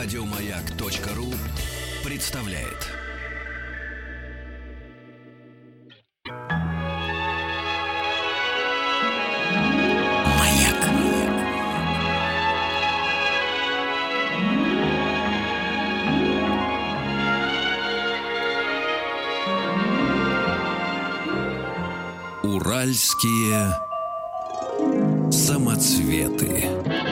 Радиомаяк.ру представляет. Маяк. Уральские самоцветы.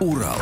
«Урал».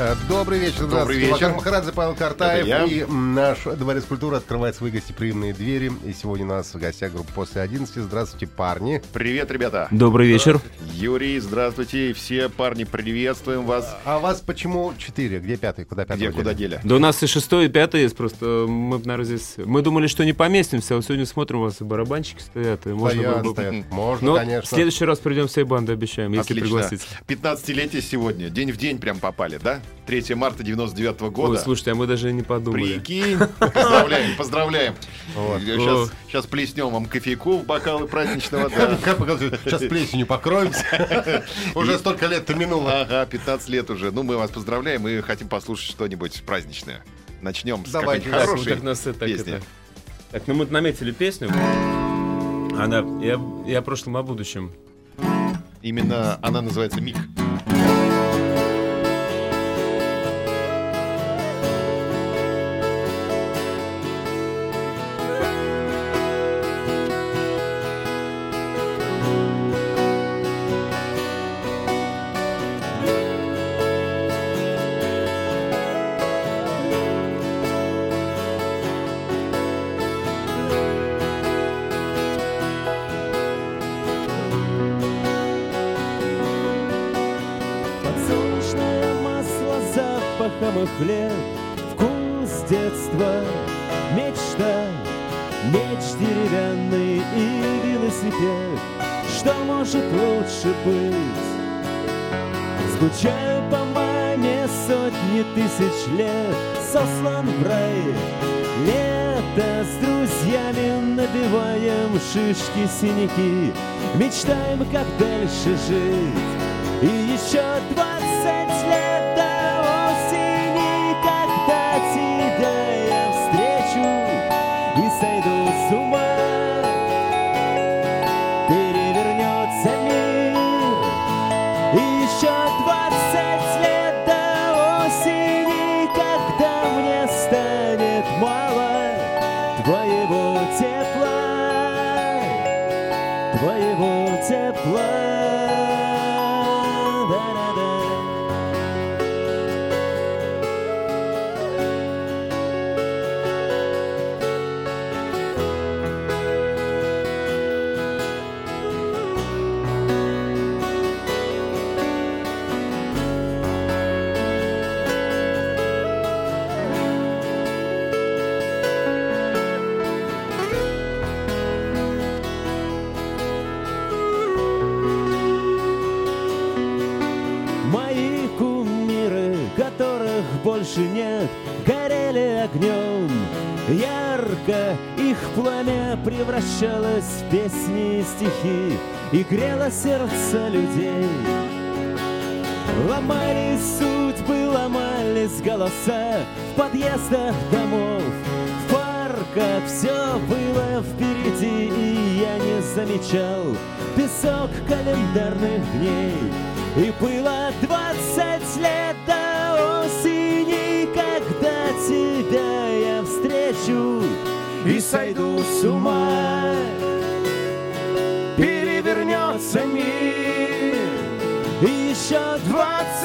Э, Добрый вечер, Добрый здравствуйте. вечер. Макар Махарадзе, Павел Картаев. Это я. И наш Дворец культуры открывает свои гостеприимные двери. И сегодня у нас в гостях группа «После 11». Здравствуйте, парни. Привет, ребята. Добрый вечер. Юрий, здравствуйте. Все парни, приветствуем вас. А вас почему четыре? Где пятый? Куда пятый? Где, куда дели? Да у нас и шестой, и пятый есть, просто мы, наверное, здесь... Мы думали, что не поместимся, а вот сегодня смотрим, у вас и барабанчики стоят, и можно Стоят, было бы- стоят. Можно, Но конечно. в следующий раз придем всей банды, обещаем, если Отлично. пригласите. 15-летие сегодня. День в день прям попали, да? 3 марта 99 Ой, года. слушайте, а мы даже не подумали. Прикинь. Поздравляем, поздравляем. Вот. Сейчас, сейчас плеснем вам кофейку в бокалы праздничного, да. Сейчас плесенью покроемся. Уже столько лет-то минуло. Ага, 15 лет уже. Ну, мы вас поздравляем и хотим послушать что-нибудь праздничное. Начнем с Давайте, да, Так, хорошей так нас так песни. это- Так, ну мы наметили песню. Она, я, я о прошлом, о будущем. Именно она называется «Миг». Сотни тысяч лет Сослан в рай. Лето с друзьями набиваем шишки, синяки. Мечтаем, как дальше жить. И еще двадцать горели огнем. Ярко их пламя превращалось в песни и стихи и грело сердца людей. Ломались судьбы, ломались голоса в подъездах домов, в парках все было впереди, и я не замечал песок календарных дней. И было двадцать лет до и сойду с ума. Перевернется мир, и еще двадцать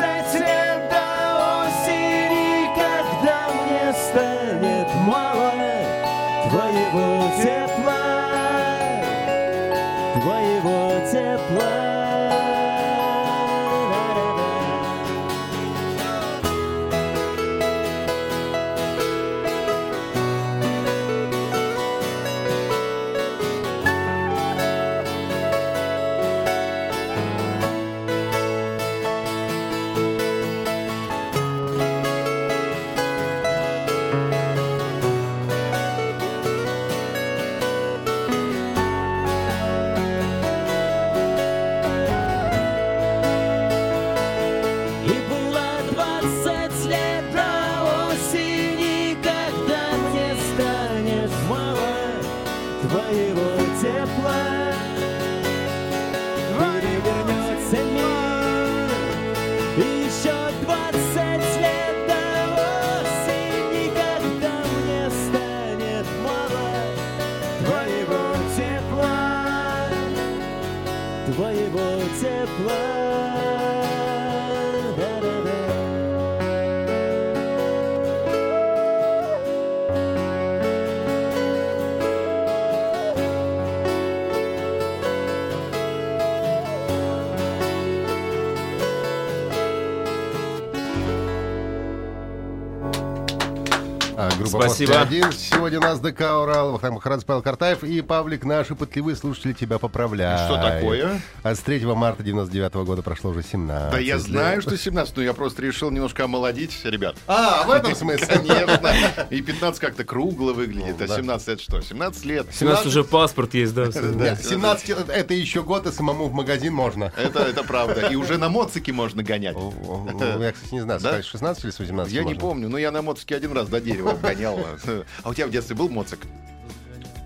Спасибо. «После один». Сегодня у нас ДК «Урал», Вахтанг Махарадзе, Павел Картаев и Павлик, наши пытливые слушатели, тебя поправляют. Что такое? А с 3 марта 99 года прошло уже 17 Да я лет. знаю, что 17, но я просто решил немножко омолодить, ребят. А, в этом смысле? Конечно. И 15 как-то кругло выглядит, а да. 17 это что? 17 лет. 17 уже паспорт есть, да. Нет, 17 это- это еще год, и самому в магазин можно. Это, это правда. И уже на моцике можно гонять. Ну, Я, кстати, не знаю, Да? сказать, 16 или с 18 Я не помню, но я на моцике один раз до дерева гонял. А у тебя в детстве был моцик?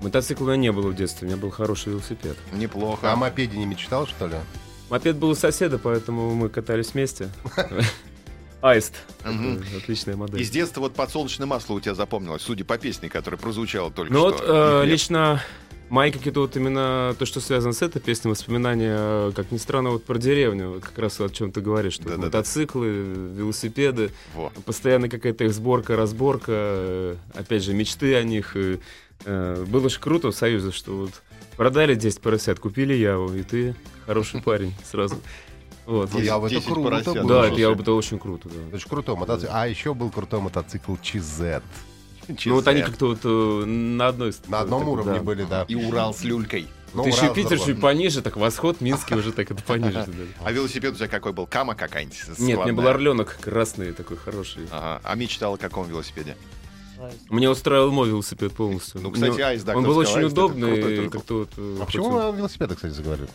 Мотоцикла у меня не было в детстве, у меня был хороший велосипед. Неплохо. А о мопеде не мечтал, что ли? Мопед был у соседа, поэтому мы катались вместе. Аист. Отличная модель. Из детства вот подсолнечное масло у тебя запомнилось, судя по песне, которая прозвучала только Ну что. вот э, лично мои какие-то вот именно то, что связано с этой песней, воспоминания, э, как ни странно, вот про деревню, вот как раз о чем ты говоришь, что Да-да-да. мотоциклы, велосипеды, Во. постоянно какая-то их сборка, разборка, э, опять же, мечты о них. и, э, Было же круто в Союзе, что вот продали 10 поросят, купили Яву, и ты хороший парень сразу. Вот. Я в это 10 круто было. Да, это, я, это очень круто, да. Крутой мотоцикл. А еще был крутой мотоцикл ЧЗ. Ну вот они как-то вот э, на одной... На одном уровне были, да. И Урал с люлькой. Ну, Ты еще Питер чуть пониже, так восход, Минский уже так это пониже. да. А велосипед у тебя какой был? Кама какая-нибудь? Нет, мне складная? был орленок красный такой хороший. А мечтал о каком велосипеде? Мне устраивал мой велосипед полностью. Ну, кстати, Айс, да, Он был очень удобный, э, А почему о велосипедах, кстати, заговорили?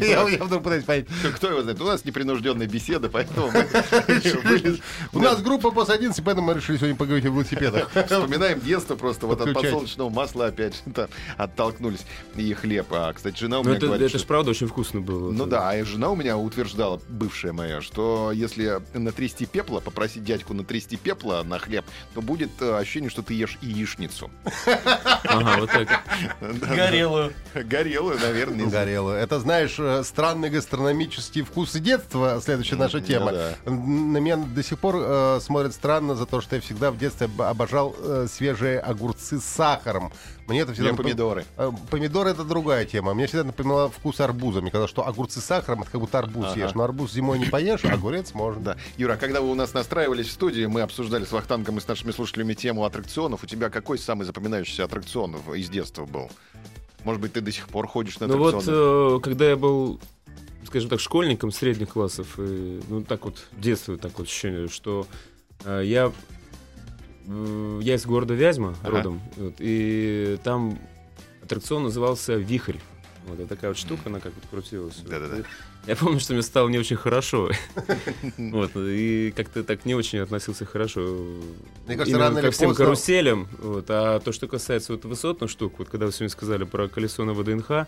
Я вдруг пытаюсь понять. Кто его знает? У нас непринужденная беседа, поэтому У нас группа после 11, поэтому мы решили сегодня поговорить о велосипедах. Вспоминаем детство просто вот от подсолнечного масла опять же оттолкнулись. И хлеб. А, кстати, жена у Ну, меня говорит, это что- ж правда очень вкусно было. Ну да, а жена у меня утверждала, бывшая моя, что если натрясти пепла, попросить дядьку натрясти пепла на хлеб, то будет э, ощущение, что ты ешь яичницу. Ага, вот так. Горелую. Горелую, наверное. Горело. Это, знаешь, э, странные гастрономические вкусы детства, следующая наша Ну тема. да. Н- На меня до сих пор э, смотрят странно за то, что я всегда в детстве об- обожал э, свежие огурцы с сахаром. Мне это всегда напом- помидоры. Э, Помидоры это другая тема. Мне всегда напоминало вкус арбуза. Мне казалось, что огурцы с сахаром это как будто арбуз Ага. ешь. Но арбуз зимой не поешь, а огурец можно. Да. Юра, а когда вы у нас настраивались в студии, мы обсуждали с Вахтангом и с нашими слушателями тему аттракционов. У тебя какой самый запоминающийся аттракцион из детства был? Может быть, ты до сих пор ходишь на Ну вот, аттракционы? э, когда я был, скажем так, школьником средних классов, и, ну так вот, в детстве так вот ощущение, что э, я, э, я из города Вязьма Ага. родом, вот, и там аттракцион назывался «Вихрь». Вот это такая вот штука, она как вот крутилась. Да-да-да. Я помню, что мне стало не очень хорошо. Вот, и как-то так не очень относился хорошо. Мне кажется, Именно рано ко всем поздно- каруселям. Вот. А то, что касается вот высотных штук, вот когда вы сегодня сказали про колесо на ВДНХ.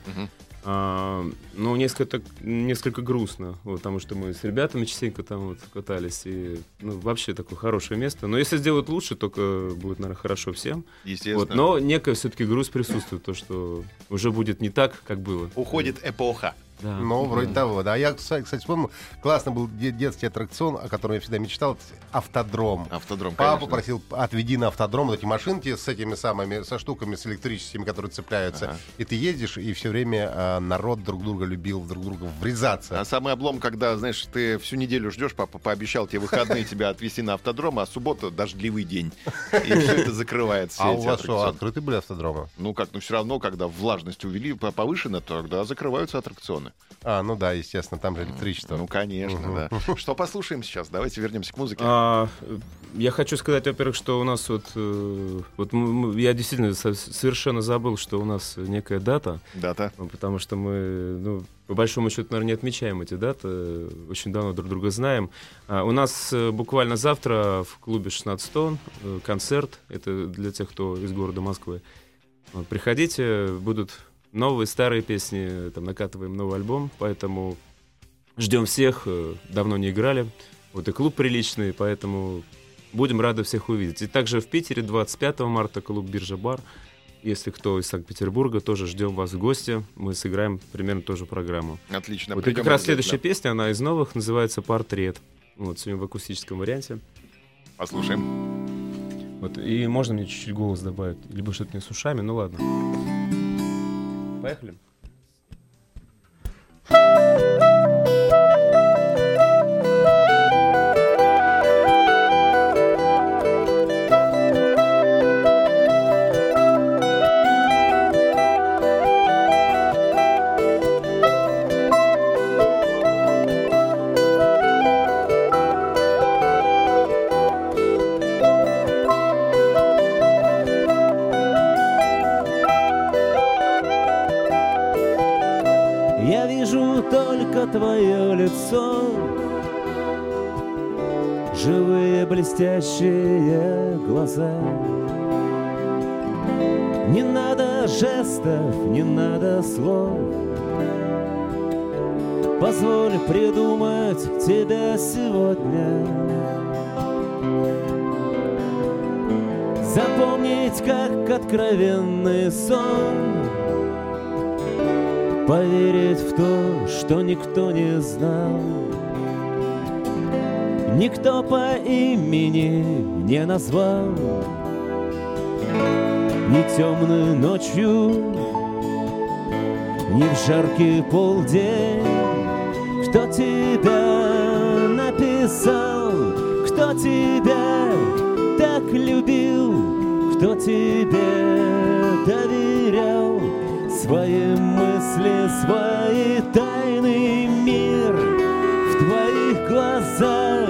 А, ну, несколько, так- несколько грустно, вот, потому что мы с ребятами частенько там вот катались, и ну, вообще такое хорошее место. Но если сделают лучше, только будет, наверное, хорошо всем. Естественно. Вот, но некая все-таки грусть присутствует, то, что уже будет не так, как было. Уходит эпоха. Да. Ну, вроде того, да. Я, кстати, вспомнил, классно был де- детский аттракцион, о котором я всегда мечтал, автодром. Автодром, Папа конечно. просил, отведи на автодром вот эти машинки с этими самыми, со штуками, с электрическими, которые цепляются. Ага. И ты едешь, и все время а, народ друг друга любил, в друг друга врезаться. А самый облом, когда, знаешь, ты всю неделю ждешь, папа пообещал тебе выходные тебя отвезти на автодром, а суббота дождливый день. И все это закрывается. А у вас что, открыты были автодромы? Ну как, ну все равно, когда влажность увели по- повышена, тогда закрываются аттракционы. А, ну да, естественно, там же электричество. Ну, конечно, да. Что послушаем сейчас? Давайте вернемся к музыке. А, я хочу сказать, во-первых, что у нас вот, э, вот я действительно со- совершенно забыл, что у нас некая дата, Дата. ну, потому что мы, ну, по большому счету, наверное, не отмечаем эти даты, очень давно друг друга знаем. А, у нас э, буквально завтра в клубе 16 тонн э, концерт, это для тех, кто из города Москвы. Приходите, будут новые, старые песни, там накатываем новый альбом, поэтому ждем всех, э, давно не играли. Вот и клуб приличный, поэтому будем рады всех увидеть. И также в Питере 25 марта клуб Биржа Бар. Если кто из Санкт-Петербурга, тоже ждем вас в гости. Мы сыграем примерно ту же программу. Отлично. вот и как раз следующая песня, она из новых, называется «Портрет». Вот, сегодня в акустическом варианте. Послушаем. Вот, и можно мне чуть-чуть голос добавить? Либо что-то не с ушами, ну ладно. Поехали. Твое лицо. Живые блестящие глаза. Не надо жестов, не надо слов. Позволь придумать тебя сегодня. Запомнить, как откровенный сон Поверить в то, что никто не знал. Никто по имени не назвал. Ни темной ночью, ни в жаркий полдень. Кто тебя написал, кто тебя так любил, кто тебе доверял свои мысли, свои тайный мир в твоих глазах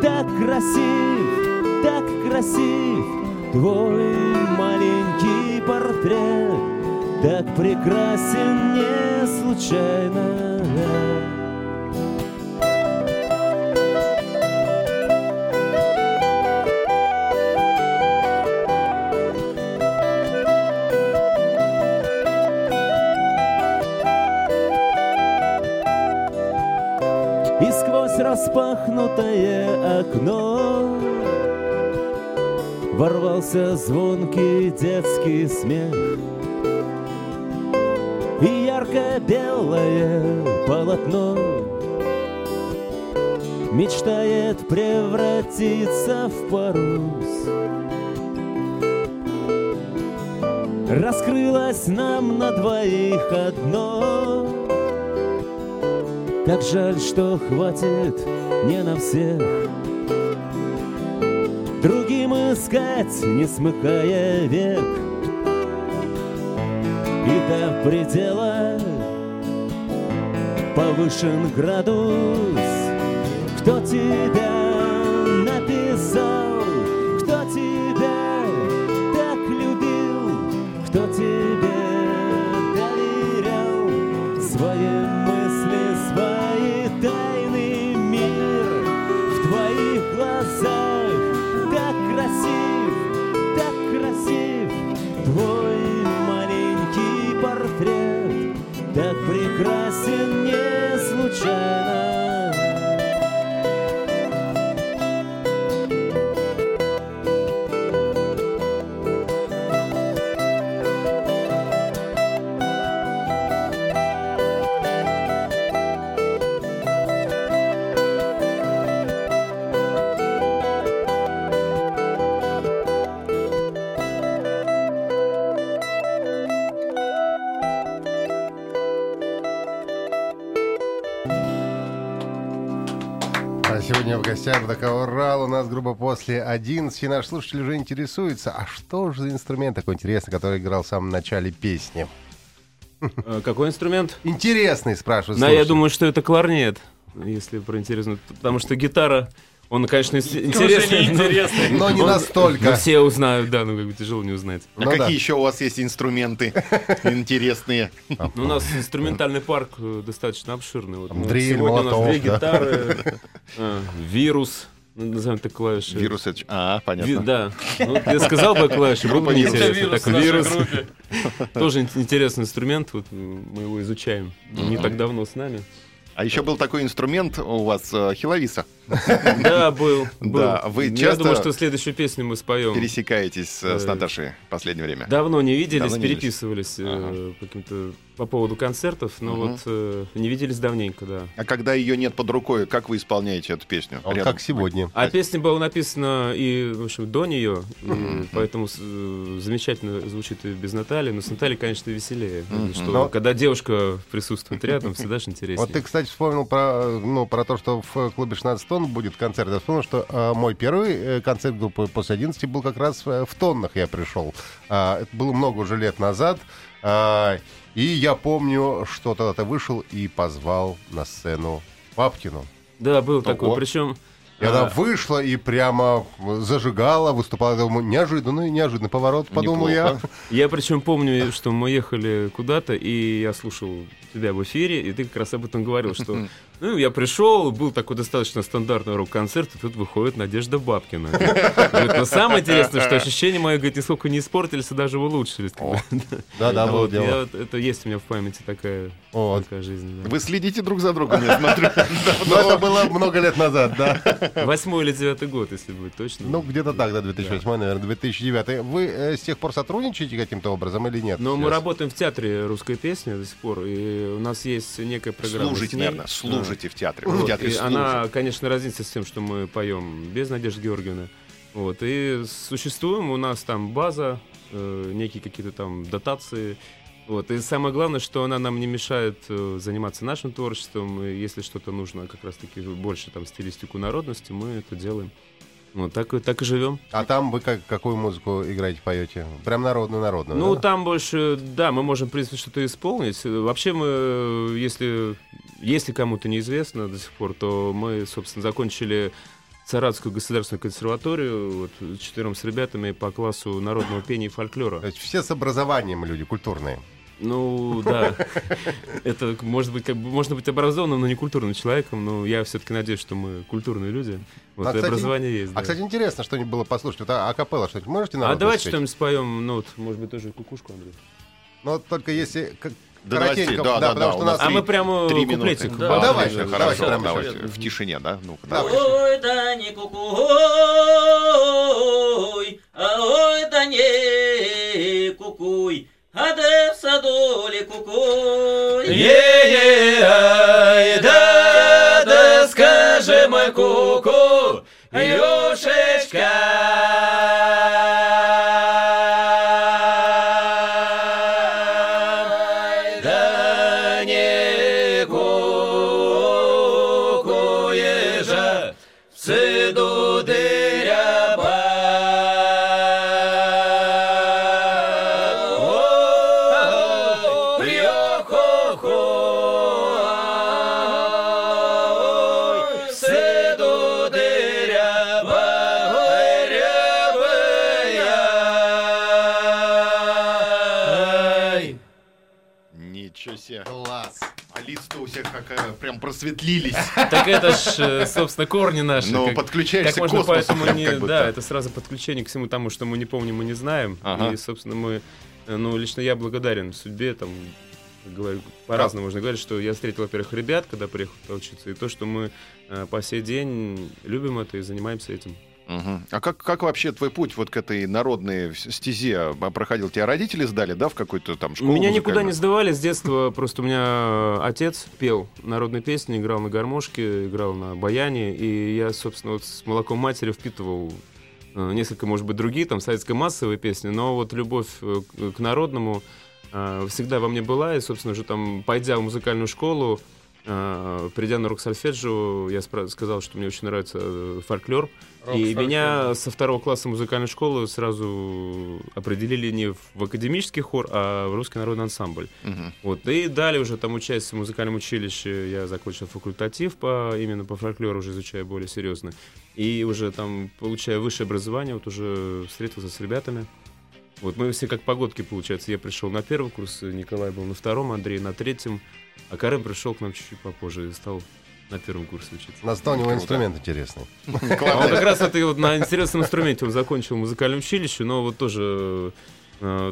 так красив, так красив твой маленький портрет, так прекрасен не случайно. Распахнутое окно. Ворвался звонкий детский смех. И ярко-белое полотно Мечтает превратиться в парус. Раскрылось нам на двоих одно как жаль, что хватит не на всех. Другим искать, не смыкая век. И до предела повышен градус. Кто тебя твоих глазах. Так красив, так красив твой гостях ДК «Урал» у нас грубо после 11. Наш слушатель уже интересуется, а что же за инструмент такой интересный, который играл в самом начале песни? Э, Какой инструмент? Интересный, спрашиваю. Да, я слушатель. думаю, что это кларнет, если про интересно. Потому что гитара, он, конечно, интересный. интересный. Но не Он- настолько. Ну, все узнают, да, ну как бы тяжело не узнать. А Ну какие да. еще у вас есть инструменты интересные? Ну, у нас инструментальный парк э, достаточно обширный. Вот, ну, Дрель, сегодня у нас две да. гитары, э, вирус, ну, назовем так клавиши. Вирус это... А, Ви- понятно. да. Ну, я сказал бы клавиши, было бы вирус. неинтересно. Так, вирус. Тоже ин- интересный инструмент, вот мы его изучаем. Не так давно с нами. А еще был такой инструмент у вас, э, хиловиса. Да, был. Да, вы Я думаю, что следующую песню мы споем. Пересекаетесь с Э, Наташей в последнее время. Давно не виделись, переписывались э, по поводу концертов, но вот э, не виделись давненько, да. А когда ее нет под рукой, как вы исполняете эту песню? Рядом. как сегодня. А песня была написана и, в общем, до нее, поэтому замечательно звучит и без Натальи, но с Натальей, конечно, веселее. Когда девушка присутствует рядом, всегда же интереснее. Вот ты, кстати, вспомнил про, ну, про то, что в клубе 16 тонн будет концерт. Я вспомнил, что э, мой первый э, концерт группы после 11 был как раз э, в тоннах я пришел. А, это было много уже лет назад. А, и я помню, что тогда ты вышел и позвал на сцену Папкину. Да, был такой. Причем И она вышла и прямо зажигала, выступала. Я думаю, неожиданный, неожиданный поворот, подумал я. Неплохо. Я причем помню, что мы ехали куда-то, и я слушал тебя в эфире, и ты как раз об этом говорил, что ну, я пришел, был такой достаточно стандартный рок-концерт, и тут выходит Надежда Бабкина. Говорит, но самое интересное, что ощущения мои, говорит, нисколько не испортились, а даже улучшились. Да, да, было Вот, дело. это есть у меня в памяти такая, жизнь. Вы следите друг за другом, я смотрю. Но это было много лет назад, да. Восьмой или девятый год, если будет точно. Ну, где-то так, да, 2008, наверное, 2009. Вы э, с тех пор сотрудничаете каким-то образом или нет? Но мы работаем в театре русской песни до сих пор, и у нас есть некая программа. Служите, с ней. Служите в театре. В Вот, театре и она, конечно, разнится с тем, что мы поем без Надежды Георгиевны. Вот, и существуем, у нас там база, э, некие какие-то там дотации. Вот, и самое главное, что она нам не мешает э, заниматься нашим творчеством. И если что-то нужно, как раз-таки больше там стилистику народности, мы это делаем. Вот так, и- так и живем. А там вы как, какую музыку играете, поете? Прям народную-народную, Ну, да? там больше, да, мы можем, в принципе, что-то исполнить. Вообще мы, если, если кому-то неизвестно до сих пор, то мы, собственно, закончили Саратовскую государственную консерваторию вот, четвером с ребятами по классу народного пения и фольклора. То есть все с образованием люди, культурные. Ну, да, это может быть, как бы, можно быть образованным, но не культурным человеком, но я все-таки надеюсь, что мы культурные люди. Вот, А, и кстати, образование есть. А, да. кстати, интересно что-нибудь было послушать. Вот а- акапелла что-нибудь можете А народное давайте что-нибудь споем, ну, вот, может быть, тоже кукушку, Андрей. Ну, вот только если... как- новостей, коротенько, да, да, потому да, что у нас. А три- мы прямо Три минуты. куплетик. Да, Да, давай, давай, хорошо, прямо давайте. сейчас. В тишине, да? Ну-ка, Давай. давай. Ой, да не кукуй, а ой, да не кукуй, а де в садоле кукуй. Е-е, ай, да, да, скажи мой куку, Юшечка. Просветлились. Так это ж, э, собственно, корни наши. Ну, как- подключаешься Как к космосу поэтому прям не... как будто. Да, это сразу подключение к всему тому, что мы не помним и не знаем. Ага. И, собственно, мы... э, Ну, лично я благодарен судьбе, там, говорю, по-разному можно говорить, что я встретил, во-первых, ребят, когда приехал учиться, и то, что мы э, по сей день любим это и занимаемся этим. Мгм. А как, как вообще твой путь вот к этой народной стезе а, проходил? Тебя родители сдали, да, в какую-то там школу Меня никуда не сдавали с детства, просто у меня э, отец пел народные песни, играл на гармошке, играл на баяне, и я, собственно, вот с молоком матери впитывал э, несколько, может быть, другие, там, советско-массовые песни, но вот любовь э, к народному всегда во мне была, и, собственно, уже там, пойдя в музыкальную школу, придя на рок-сольфеджио, я сказал, что мне очень нравится э, фольклор, и меня со второго класса музыкальной школы сразу определили не в академический хор, а в русский народный ансамбль. Мгм. Вот. И далее уже там участие в музыкальном училище я закончил факультатив по, именно по фольклору, уже изучая более серьезно. И уже там, получая высшее образование, вот уже встретился с ребятами. Вот мы все как погодки, получается. Я пришел на первый курс, Николай был на втором, Андрей на третьем, а Карен пришел к нам чуть-чуть попозже и стал на первом курсе учиться. Настал у него инструмент интересный. А он как раз это на интересном инструменте он закончил музыкальное училище, но вот тоже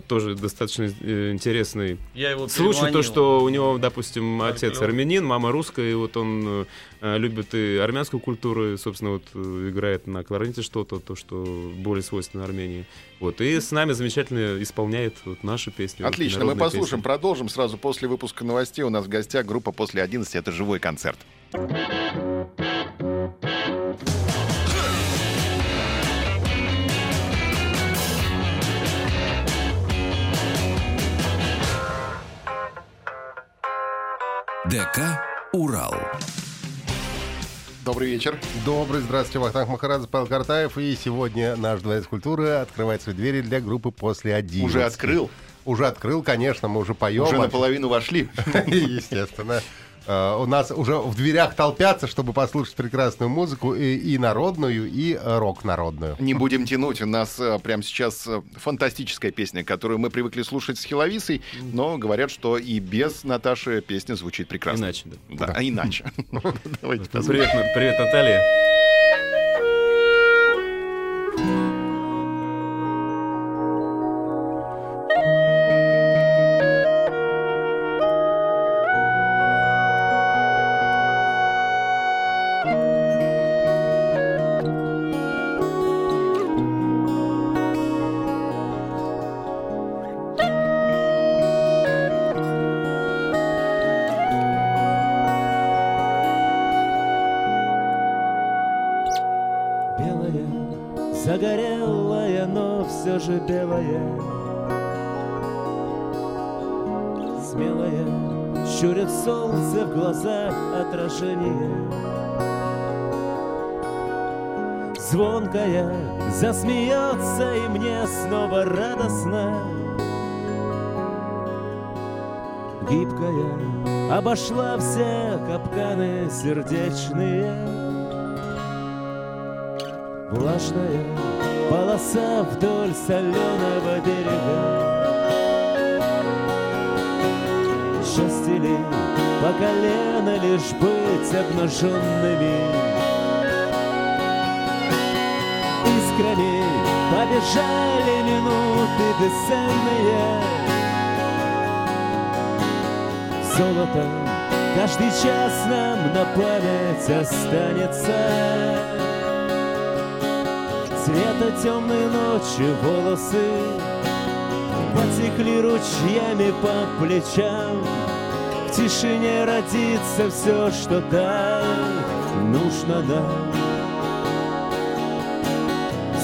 тоже достаточно э, интересный Я его случай, то, что у него, допустим, отец армянин, мама русская, и вот он э, любит и армянскую культуру, и, собственно, вот э, играет на кларнете что-то, то, что более свойственно Армении. Вот, и с нами замечательно исполняет вот наши песни. вот, Отлично, мы послушаем, песни. продолжим сразу после выпуска новостей. У нас в гостях группа «После 11». Это живой концерт. ДК «Урал». Добрый вечер. Добрый, здравствуйте, Вахтанг Махарадзе, Павел Картаев. И сегодня наш дворец культуры открывает свои двери для группы «После 11». Уже открыл, Уже открыл, конечно, мы уже поем. уже наполовину вошли. Естественно. Э, у нас уже в дверях толпятся, чтобы послушать прекрасную музыку и, и народную, и э, рок народную. Не будем тянуть. У нас э, прямо сейчас э, фантастическая песня, которую мы привыкли слушать с Хиловисой, но говорят, что и без Наташи песня звучит прекрасно. Иначе, да. Да, а иначе. Давайте Ну, послушаем. Привет, привет, Наталья. Же белая Смелая, щурит солнце в глазах отражение. Звонкая, засмеется и мне снова радостно. Гибкая, обошла все капканы сердечные. Влажная полоса вдоль соленого берега Счастье ли по колено лишь быть обнаженными. Искрами побежали минуты бесценные Золотом каждый час нам на память останется Цвета темной ночи волосы Потекли ручьями по плечам. В тишине родится все, что так нужно нам.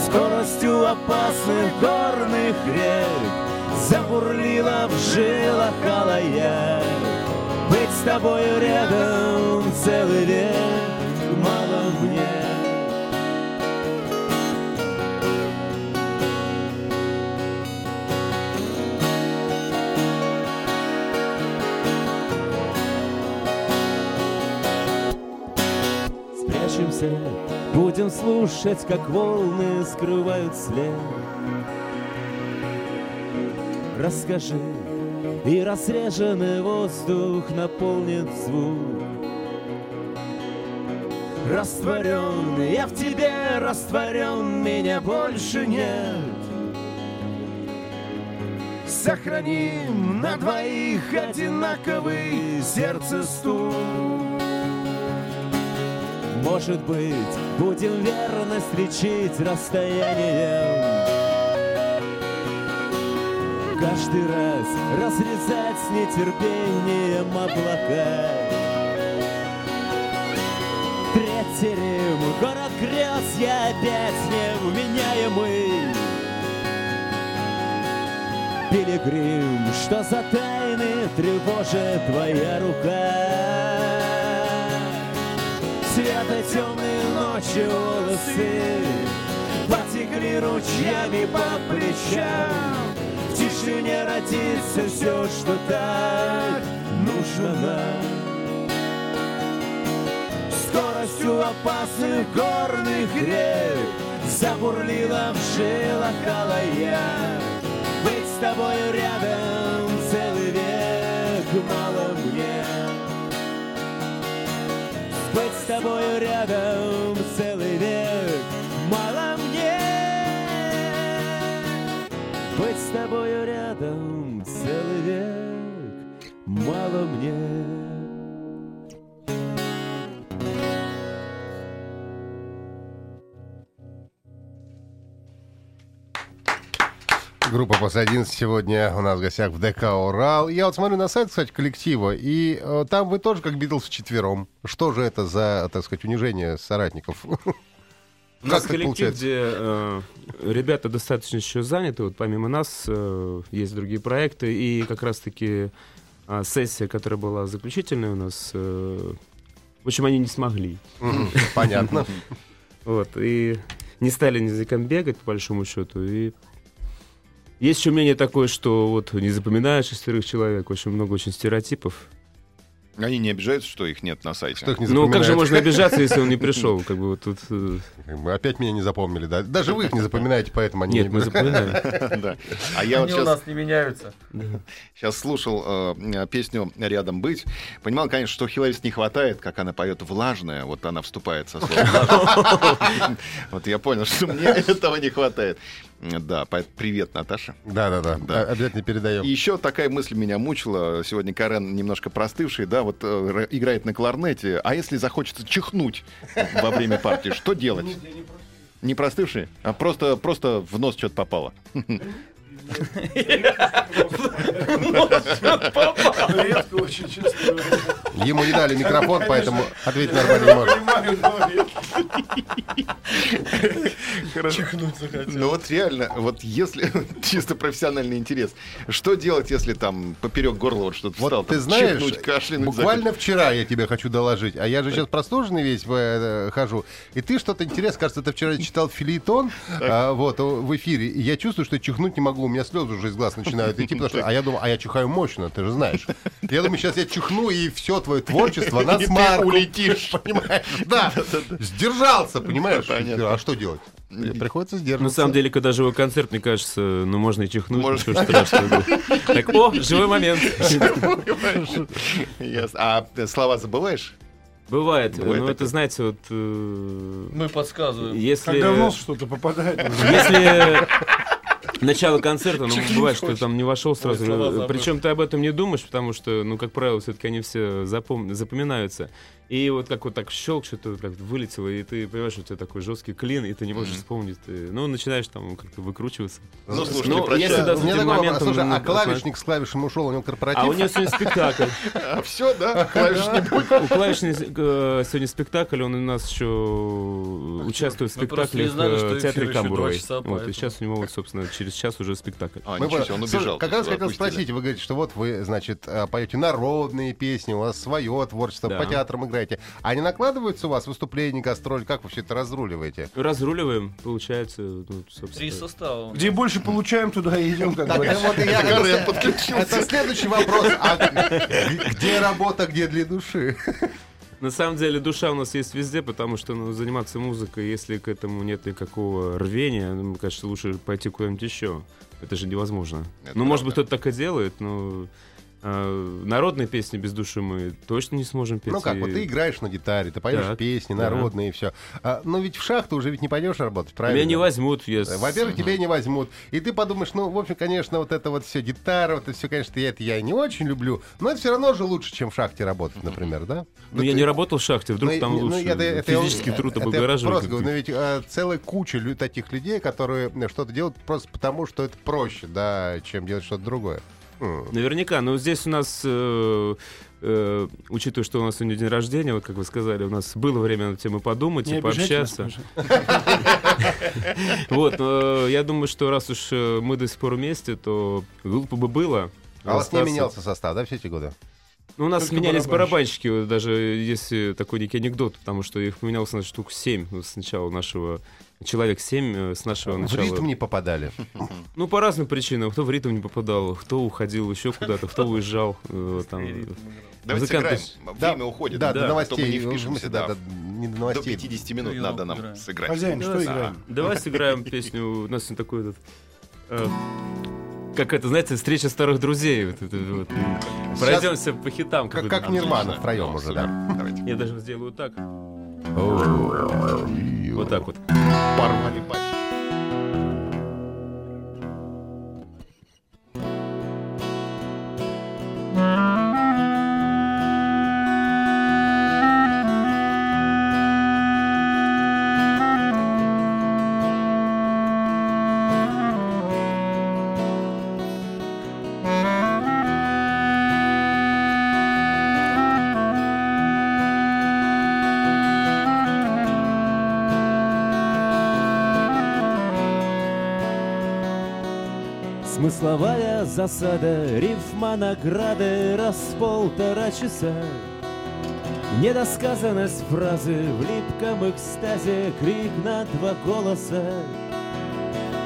Скоростью опасных горных рек Забурлила в жилах алая. Быть с тобою рядом целый век Спрячемся, будем слушать, как волны скрывают след. Расскажи, и разреженный воздух наполнит звук. Растворен, я в тебе растворен, меня больше нет. Сохраним на двоих одинаковый сердце стук. Может быть, будем верность лечить расстоянием Каждый раз разрезать с нетерпением облака. Третий Рим, город грез, я опять невменяемый. Пилигрим, что за тайны тревожит твоя рука Света темные ночи волосы Потекли ручьями по плечам. В тишине родится все, что так нужно нам. Скоростью опасных горных рек Забурлила в жилах алая. Быть с тобою рядом целый век Мало тобою рядом целый век. Мало мне. Быть с тобою рядом целый век. Мало мне Группа после 11 сегодня у нас в гостях в ДК «Урал». Я вот смотрю на сайт, кстати, коллектива, и э, там вы тоже как Битлз вчетвером. Что же это за, так сказать, унижение соратников? У нас коллектив, получается? где э, ребята достаточно еще заняты. Вот помимо нас э, есть другие проекты. И как раз-таки э, сессия, которая была заключительная у нас, э, в общем, они не смогли. Понятно. Вот, и не стали ни за кем бегать, по большому счету. И есть еще мнение такое, что вот не запоминаешь шестерых человек, очень много очень стереотипов. Они не обижаются, что их нет на сайте? Что их не Ну, как же можно обижаться, если он не пришел? Как бы вот тут... э, Как бы Опять меня не запомнили, да? Даже вы их не запоминаете, поэтому они Нет, не мы запоминаем. Да. А я вот Они у сейчас... нас не меняются. Сейчас слушал э, песню «Рядом быть». Понимал, конечно, что Хилларис не хватает, как она поет «влажная». Вот она вступает со словом. Вот я понял, что мне этого не хватает. Да, привет, Наташа. Да-да-да, Да. А- обязательно передаем. И еще такая мысль меня мучила. Сегодня Карен немножко простывший, да, вот э, играет на кларнете. А если захочется чихнуть во время партии, что делать? Не простывший, а просто, просто в нос что-то попало. Ему не дали микрофон, поэтому ответить нормально не может. Чихнуть захотел. Ну вот реально, вот если чисто профессиональный интерес, что делать, если там поперек горла вот что-то Вот встало? ты знаешь, буквально вчера я тебе хочу доложить, а я же сейчас простуженный весь э, хожу, и ты что-то интересное, кажется, ты вчера читал филитон а, вот, в эфире, я чувствую, что чихнуть не могу, у меня слезы уже из глаз начинают идти, потому что, а я думаю, а я чихаю мощно, ты же знаешь. Я думаю, сейчас я чихну, и все твое творчество на смарку. улетишь. Понимаешь? Да, сдержался, понимаешь? А что делать? Приходится На сдерживаться. самом деле, когда живой концерт, мне кажется, ну, можно и чихнуть, Может. ничего страшного. Так, о, живой момент. А э, слова забываешь? Бывает. Бывает Ну, это, знаете, вот... э, Мы подсказываем. Если... Когда в нос что-то попадает. Если начало концерта, ну, бывает, что ты там не вошел сразу. Причем ты об этом не думаешь, потому что, ну, как правило, все-таки они все запом- запоминаются. И вот как вот так щелк, что-то как вылетело, и ты понимаешь, что у тебя такой жесткий клин, и ты не можешь вспомнить. Ты, ну, начинаешь там как-то выкручиваться. Ну, слушайте, Ну, прощай. если да, У меня такой вопрос. моментом, Слушай, ну, а клавишник с клавишами ушел, у него корпоратив? А у него сегодня спектакль. А, все, да? Клавиш не будет. У клавишника э, сегодня спектакль, он у нас еще участвует в знали, что э, в театре часа, Вот, и сейчас у него, вот, собственно, через час уже спектакль. А, ничего себе, он Слушай, убежал. Как раз хотел спросить, вы говорите, что вот вы, значит, э, поете народные песни, у вас свое творчество, по театрам играете. А не накладываются у вас выступления, гастроль? Как вы все это разруливаете? Разруливаем, получается, ну, собственно. Три состава. Где больше получаем, туда и идем, как говорится. это вот и я Карен это- подключился. Это следующий вопрос. А где работа, где для души? На самом деле душа у нас есть везде, потому что ну, заниматься музыкой, если к этому нет никакого рвения, ну, мне кажется, лучше пойти куда-нибудь еще. Это же невозможно. Это ну, может быть, правда. кто-то так и делает, но а, народные песни без души мы точно не сможем петь. Ну как, и- вот ты играешь на гитаре, ты поешь Так, песни да. народные и все. но ведь в шахту уже ведь не пойдешь работать, правильно? Меня не возьмут. Я... Во-первых, тебя не возьмут. И ты подумаешь, ну, в общем, конечно, вот это вот все гитара, вот это все, конечно, я это я не очень люблю, но это все равно же лучше, чем в шахте работать, например, да? Ну, я ты- не работал в шахте, вдруг Ну, там ну, лучше. это- это Физический труд это я облагораживает. Просто но ведь э, целая куча лю- таких людей, которые э, что-то делают просто потому, что это проще, да, чем делать что-то другое. Наверняка, но здесь у нас, э, э, учитывая, что у нас сегодня день рождения, вот как вы сказали, у нас было время на тему подумать Не и пообщаться. Вот, но я думаю, что раз уж э, мы до сих пор вместе, то глупо бы было. А у вас не менялся состав, да, все эти годы? Ну, у нас Только менялись барабанщики. барабанщики, даже если такой некий анекдот, потому что их поменялось на штук 7 с начала нашего... Человек 7 с нашего В начала. ритм не попадали. Ну, по разным причинам. Кто в ритм не попадал, кто уходил еще куда-то, кто уезжал. э, там. Давайте сыграем. Да, Время уходит. Да, до новостей. не в впишемся, да, не до До новостей. 50 минут Ну, надо играем. нам сыграть. Хозяин, что играем? Давай сыграем песню. У нас сегодня такой этот... э, как это, знаете, встреча старых друзей. Вот это вот. Пройдемся по хитам. Как, как Нирвана втроем уже, да. Давайте. Я даже сделаю так. Вот так вот. Порвали пасть. Смысловая засада, рифма награды раз полтора часа. Недосказанность фразы в липком экстазе, крик на два голоса.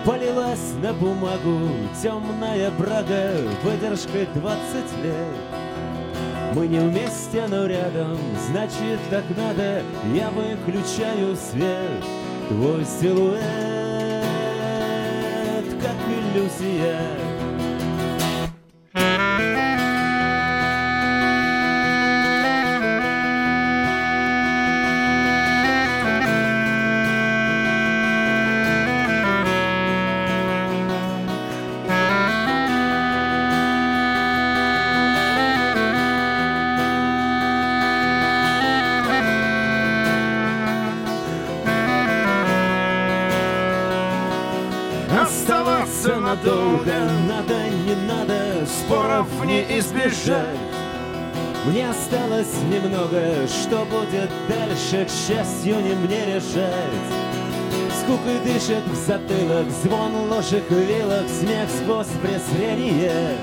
Полилась на бумагу темная брага выдержкой двадцать лет. Мы не вместе, но рядом, значит так надо Я выключаю свет, твой силуэт Yeah. Споров не избежать. Мне осталось немного Что будет дальше, к счастью, не мне решать. Скукой дышит в затылок Звон ложек вилок Смех сквозь презрение.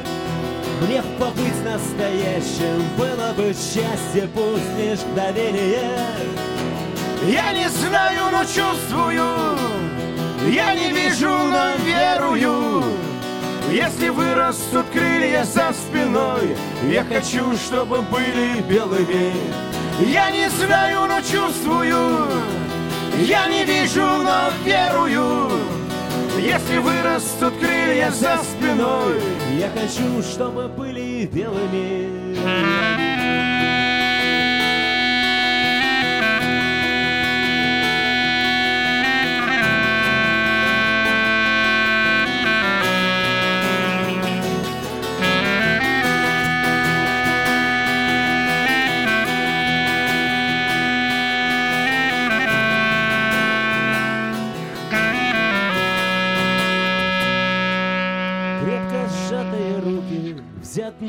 Мне побыть настоящим Было бы счастье, пусть лишь доверие. Я не знаю, но чувствую я не вижу, но верую Если вырастут крылья за спиной Я хочу, чтобы были белыми. Я не знаю, но чувствую Я не вижу, но верую. Если вырастут крылья за спиной Я хочу, чтобы были белыми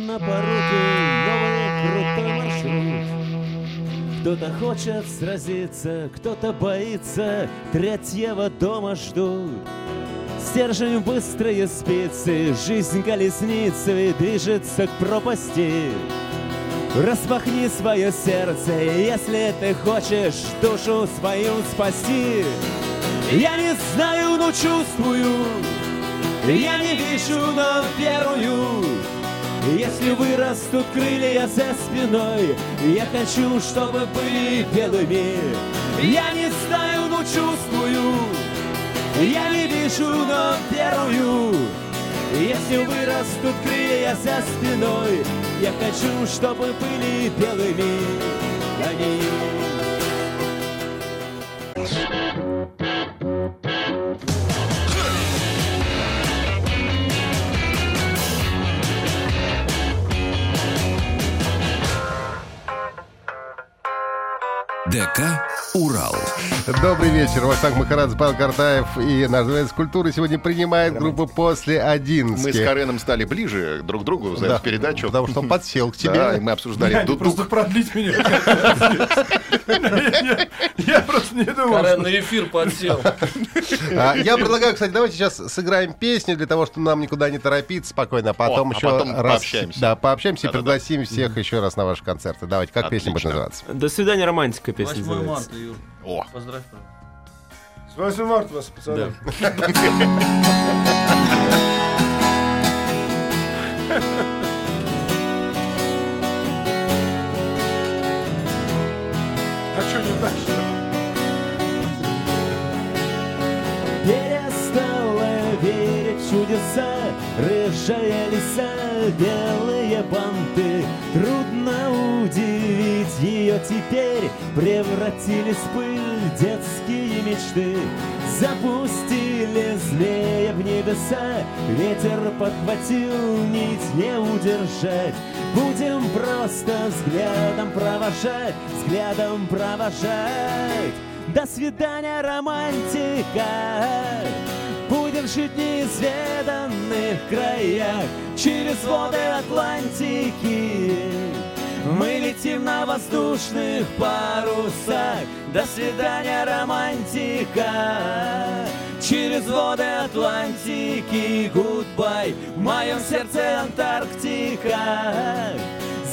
на поруки Новый крутой маршрут. Кто-то хочет сразиться Кто-то боится Третьего дома ждут. Стержень быстрые спицы Жизнь колесницей Движется к пропасти. Распахни свое сердце, если ты хочешь душу свою спасти. Я не знаю, но чувствую, я не вижу, но верую Если вырастут крылья за спиной Я хочу, чтобы были белыми. Я не знаю, но чувствую Я не вижу, но верую. Если вырастут крылья за спиной Я хочу, чтобы были белыми. Они ДК «Урал». Добрый вечер. Вахтанг Махарадзе, Павел Картаев и наш дворец культуры сегодня принимает группу «После 11». Мы с Кареном стали ближе друг к другу за Да, эту передачу. Потому что он подсел к тебе. Да, и мы обсуждали Надо дудук. просто продлить меня. Я просто не думал. Карен что- на эфир подсел. А, Я предлагаю, кстати, давайте сейчас сыграем песню для того, чтобы нам никуда не торопиться спокойно, а потом а еще раз... пообщаемся. Да, пообщаемся и пригласим всех еще раз на ваши концерты. Давайте, как песня будет называться? До свидания, романтика песня 8 называется. Юр. О, Поздравь. С 8 марта вас, пацаны. А что не так? что? Перестала верить в чудеса Рыжая лиса, белые банты Трудно удивить ее теперь Превратились в пыль детские мечты. Запустили змея в небеса. Ветер подхватил нить не удержать. Будем просто взглядом провожать Взглядом провожать. До свидания, романтика. Будем жить в неизведанных краях Через воды Атлантики Мы летим на воздушных парусах. До свидания, романтика. Через воды Атлантики Goodbye В моем сердце Антарктика.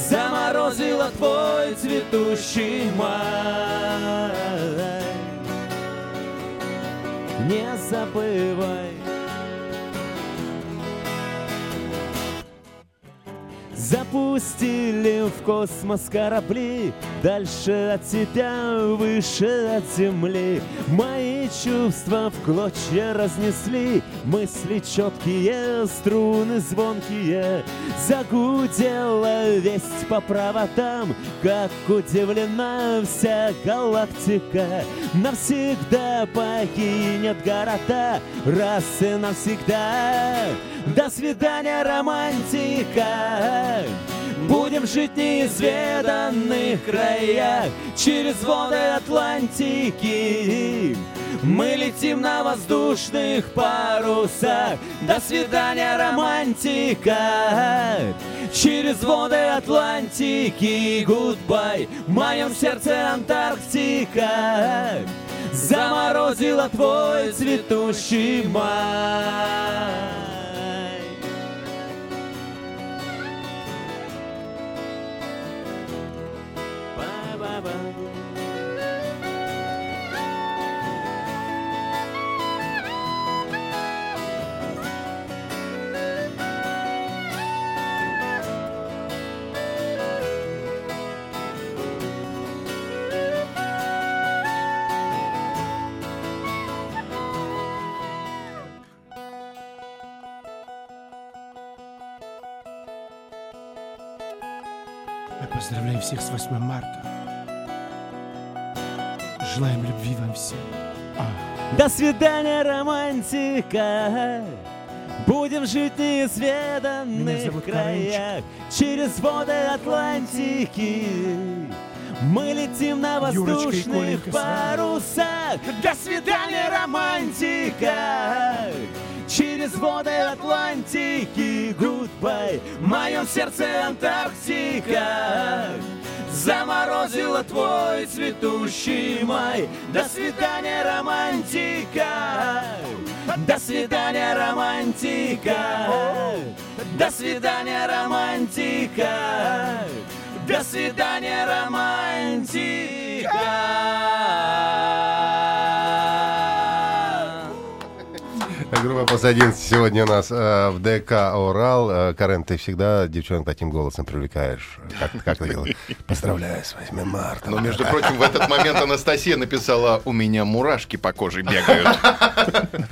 Заморозила твой цветущий май. Не забывай Запустили в космос корабли. Дальше от тебя, выше от земли. Мои чувства в клочья разнесли. Мысли четкие, струны звонкие. Загудела весть по проводам Как удивлена вся галактика. Навсегда покинет города Раз и навсегда. До свидания, романтика Будем жить в неизведанных краях Через воды Атлантики. Мы летим на воздушных парусах. До свидания, романтика. Через воды Атлантики. Goodbye В моем сердце Антарктика. Заморозила твой цветущий май всех с 8 марта. Желаем любви вам всем. До свидания, романтика. Будем жить в неизведанных краях. Через воды Атлантики. Мы летим на воздушных парусах. До свидания, романтика. Через воды Атлантики. Goodbye. В моем сердце Антарктика Заморозила твой цветущий май. До свидания, романтика. До свидания, романтика. До свидания, романтика. До свидания, романтика Группа после 11 сегодня у нас э, в ДК «Урал». Э, Карен, ты всегда девчонок таким голосом привлекаешь. Как, как ты делаешь? Поздравляю с 8 марта. Но, между прочим, в этот момент Анастасия написала «У меня мурашки по коже бегают».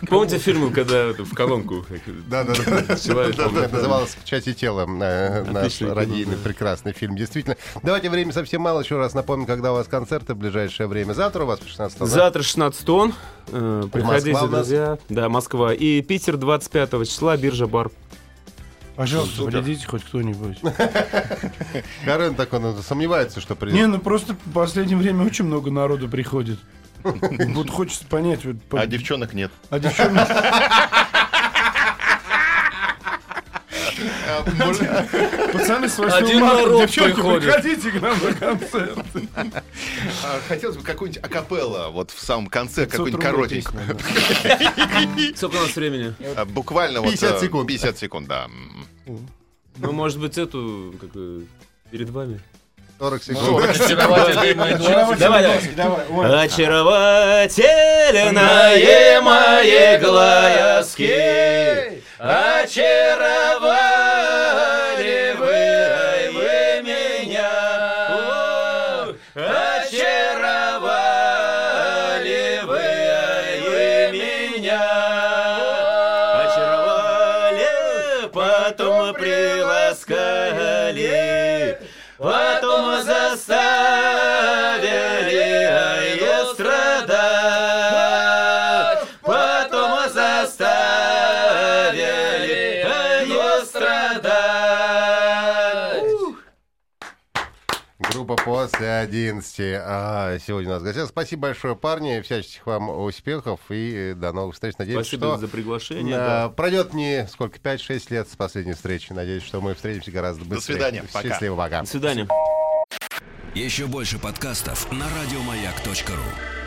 Помните фильмы, когда в колонку? Да, да, да. Называлось «В части тела». э, Наш радийный прекрасный фильм. Действительно. Давайте время совсем мало. Еще раз напомню, когда у вас концерты в ближайшее время. Завтра у вас 16 да? Завтра 16 тонн. Э, Приходите, Москва друзья. Да, Москва. И Питер 25 числа, биржа бар. Пожалуйста, Супер. придите хоть кто-нибудь. Карен так он сомневается, что придет. Не, ну просто в последнее время очень много народу приходит. Вот хочется понять. Вот, по- А девчонок нет. А девчонок- Пацаны с 8 Один марта, народ девчонки, приходит. приходите к нам на концерт. А, Хотелось бы какую-нибудь акапелла вот в самом конце, 500 какую-нибудь коротенькую. Сколько у нас времени? А, Буквально вот... 50 э, секунд. 50 секунд, да. Ну, может быть, эту, как, перед вами. 40 секунд. Очаровательные мои глаза. Давай, после 11. А, сегодня у нас в гостях. Спасибо большое, парни. Всяческих вам успехов и э, до новых встреч. Надеюсь, Спасибо что за приглашение. а, да. пройдет не сколько, 5-6 лет с последней встречи. Надеюсь, что мы встретимся гораздо быстрее. свидания. Пока. Счастливо, пока. До свидания. Еще больше подкастов на радиомаяк.ру.